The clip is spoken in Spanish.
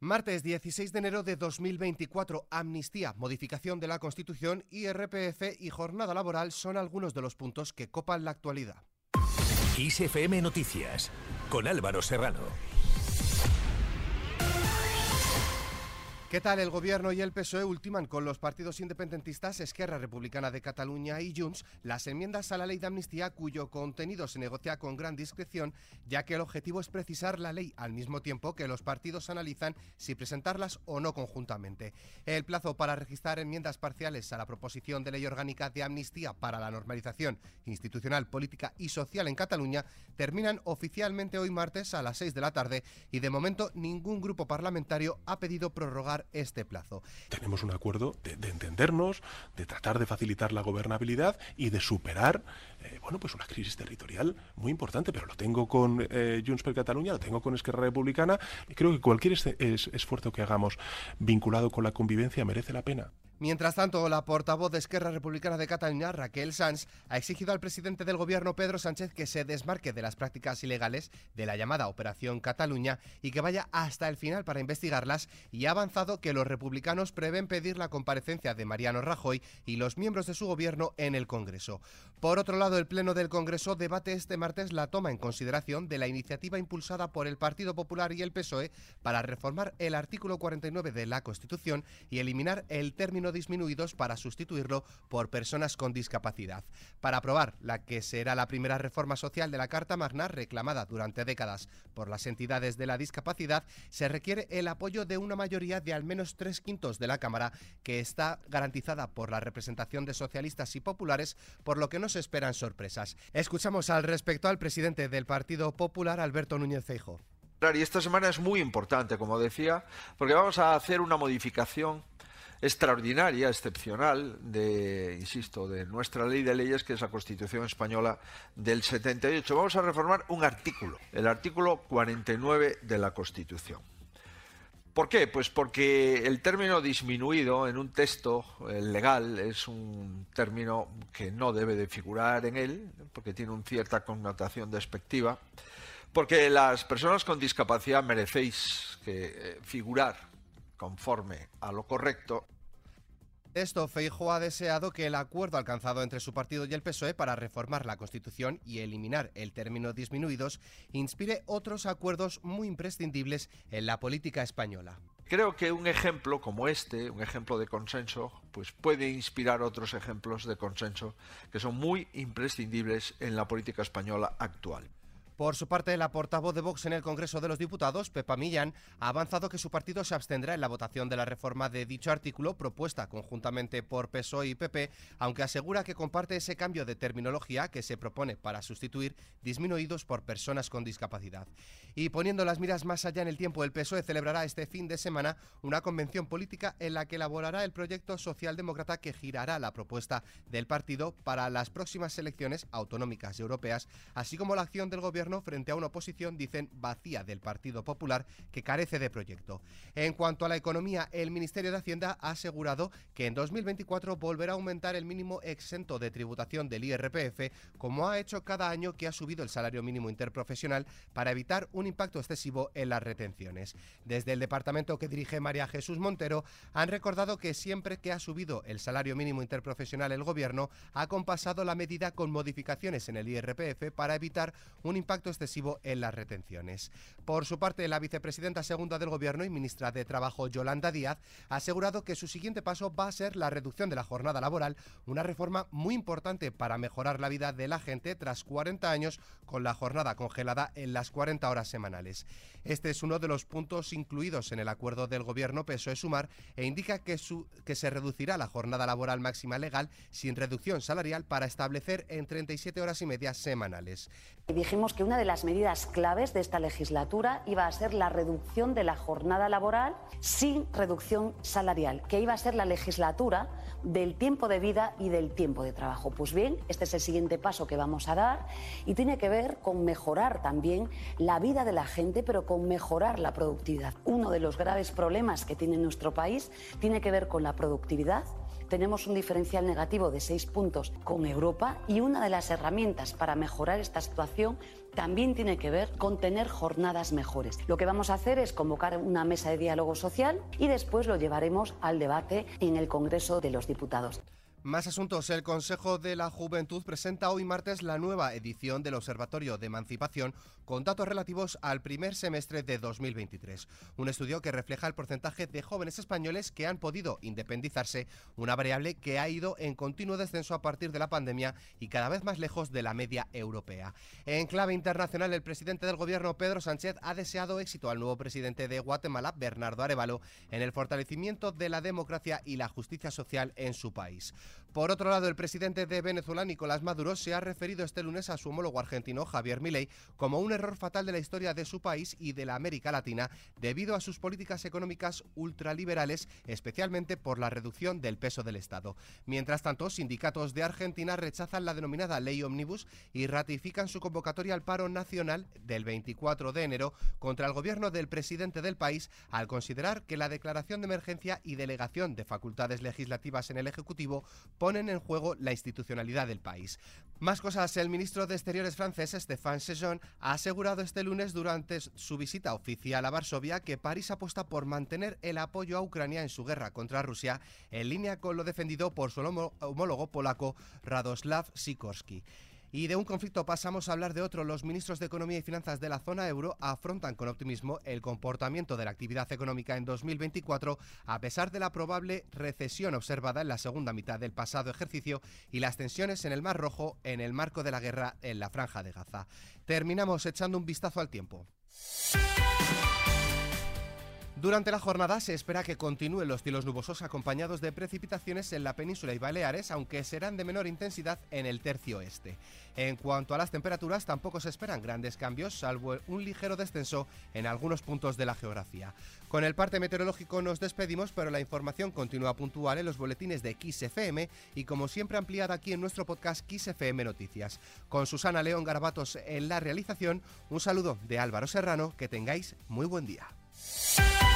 Martes 16 de enero de 2024, amnistía, modificación de la Constitución, IRPF y jornada laboral son algunos de los puntos que copan la actualidad. ISFM Noticias, con Álvaro Serrano. ¿Qué tal? El Gobierno y el PSOE ultiman con los partidos independentistas Esquerra Republicana de Cataluña y Junts las enmiendas a la ley de amnistía cuyo contenido se negocia con gran discreción, ya que el objetivo es precisar la ley al mismo tiempo que los partidos analizan si presentarlas o no conjuntamente. El plazo para registrar enmiendas parciales a la proposición de ley orgánica de amnistía para la normalización institucional, política y social en Cataluña terminan oficialmente hoy martes a las 6 de la tarde y de momento ningún grupo parlamentario ha pedido prorrogar este plazo. Tenemos un acuerdo de, entendernos, de tratar de facilitar la gobernabilidad y de superar eh, bueno, pues una crisis territorial muy importante, pero lo tengo con eh, Junts per Cataluña, lo tengo con Esquerra Republicana y creo que cualquier esfuerzo que hagamos vinculado con la convivencia merece la pena. Mientras tanto, la portavoz de Esquerra Republicana de Cataluña, Raquel Sanz, ha exigido al presidente del gobierno, Pedro Sánchez, que se desmarque de las prácticas ilegales de la llamada Operación Cataluña y que vaya hasta el final para investigarlas y ha avanzado que los republicanos prevén pedir la comparecencia de Mariano Rajoy y los miembros de su gobierno en el Congreso. Por otro lado, el Pleno del Congreso debate este martes la toma en consideración de la iniciativa impulsada por el Partido Popular y el PSOE para reformar el artículo 49 de la Constitución y eliminar el término disminuidos para sustituirlo por personas con discapacidad. Para aprobar la que será la primera reforma social de la Carta Magna reclamada durante décadas por las entidades de la discapacidad, se requiere el apoyo de una mayoría de al menos tres quintos de la Cámara, que está garantizada por la representación de socialistas y populares, por lo que no se esperan sorpresas. Escuchamos al respecto al presidente del Partido Popular, Alberto Núñez Feijo. Y esta semana es muy importante, como decía, porque vamos a hacer una modificación extraordinaria, excepcional, de, insisto, de nuestra ley de leyes, que es la Constitución Española del 78. Vamos a reformar un artículo, el artículo 49 de la Constitución. ¿Por qué? Pues porque el término disminuido en un texto eh, legal es un término que no debe de figurar en él, porque tiene una cierta connotación despectiva, porque las personas con discapacidad merecéis que, eh, figurar conforme a lo correcto. Esto, Feijo ha deseado que el acuerdo alcanzado entre su partido y el PSOE para reformar la Constitución y eliminar el término disminuidos inspire otros acuerdos muy imprescindibles en la política española. Creo que un ejemplo como este, un ejemplo de consenso, pues puede inspirar otros ejemplos de consenso que son muy imprescindibles en la política española actual. Por su parte, la portavoz de Vox en el Congreso de los Diputados, Pepa Millán, ha avanzado que su partido se abstendrá en la votación de la reforma de dicho artículo propuesta conjuntamente por PSOE y PP, aunque asegura que comparte ese cambio de terminología que se propone para sustituir disminuidos por personas con discapacidad. Y poniendo las miras más allá en el tiempo, el PSOE celebrará este fin de semana una convención política en la que elaborará el proyecto socialdemócrata que girará la propuesta del partido para las próximas elecciones autonómicas y europeas, así como la acción del gobierno frente a una oposición, dicen, vacía del Partido Popular que carece de proyecto. En cuanto a la economía, el Ministerio de Hacienda ha asegurado que en 2024 volverá a aumentar el mínimo exento de tributación del IRPF, como ha hecho cada año que ha subido el salario mínimo interprofesional para evitar un impacto excesivo en las retenciones. Desde el departamento que dirige María Jesús Montero, han recordado que siempre que ha subido el salario mínimo interprofesional el gobierno, ha compasado la medida con modificaciones en el IRPF para evitar un impacto excesivo en las retenciones. Por su parte, la vicepresidenta segunda del Gobierno y ministra de Trabajo, Yolanda Díaz, ha asegurado que su siguiente paso va a ser la reducción de la jornada laboral, una reforma muy importante para mejorar la vida de la gente tras 40 años con la jornada congelada en las 40 horas semanales. Este es uno de los puntos incluidos en el acuerdo del Gobierno PSOE-Sumar e indica que, su, que se reducirá la jornada laboral máxima legal sin reducción salarial para establecer en 37 horas y media semanales. Dijimos que una de las medidas claves de esta legislatura iba a ser la reducción de la jornada laboral sin reducción salarial, que iba a ser la legislatura del tiempo de vida y del tiempo de trabajo. Pues bien, este es el siguiente paso que vamos a dar y tiene que ver con mejorar también la vida de la gente, pero con mejorar la productividad. Uno de los graves problemas que tiene nuestro país tiene que ver con la productividad tenemos un diferencial negativo de seis puntos con Europa y una de las herramientas para mejorar esta situación también tiene que ver con tener jornadas mejores. Lo que vamos a hacer es convocar una mesa de diálogo social y después lo llevaremos al debate en el Congreso de los Diputados. Más asuntos. El Consejo de la Juventud presenta hoy martes la nueva edición del Observatorio de Emancipación con datos relativos al primer semestre de 2023. Un estudio que refleja el porcentaje de jóvenes españoles que han podido independizarse, una variable que ha ido en continuo descenso a partir de la pandemia y cada vez más lejos de la media europea. En clave internacional, el presidente del gobierno, Pedro Sánchez, ha deseado éxito al nuevo presidente de Guatemala, Bernardo Arevalo, en el fortalecimiento de la democracia y la justicia social en su país. Por otro lado, el presidente de Venezuela, Nicolás Maduro, se ha referido este lunes a su homólogo argentino, Javier Milei, como un error fatal de la historia de su país y de la América Latina debido a sus políticas económicas ultraliberales, especialmente por la reducción del peso del Estado. Mientras tanto, sindicatos de Argentina rechazan la denominada ley omnibus y ratifican su convocatoria al paro nacional del 24 de enero contra el gobierno del presidente del país al considerar que la declaración de emergencia y delegación de facultades legislativas en el Ejecutivo ponen en juego la institucionalidad del país. Más cosas, el ministro de Exteriores francés, Stéphane Sejon, ha asegurado este lunes durante su visita oficial a Varsovia que París apuesta por mantener el apoyo a Ucrania en su guerra contra Rusia, en línea con lo defendido por su homólogo polaco Radoslav Sikorski. Y de un conflicto pasamos a hablar de otro. Los ministros de Economía y Finanzas de la zona euro afrontan con optimismo el comportamiento de la actividad económica en 2024 a pesar de la probable recesión observada en la segunda mitad del pasado ejercicio y las tensiones en el Mar Rojo en el marco de la guerra en la franja de Gaza. Terminamos echando un vistazo al tiempo. Durante la jornada se espera que continúen los cielos nubosos acompañados de precipitaciones en la península y Baleares, aunque serán de menor intensidad en el tercio este. En cuanto a las temperaturas, tampoco se esperan grandes cambios, salvo un ligero descenso en algunos puntos de la geografía. Con el parte meteorológico nos despedimos, pero la información continúa puntual en los boletines de XFM y como siempre ampliada aquí en nuestro podcast XFM Noticias. Con Susana León Garabatos en la realización, un saludo de Álvaro Serrano, que tengáis muy buen día.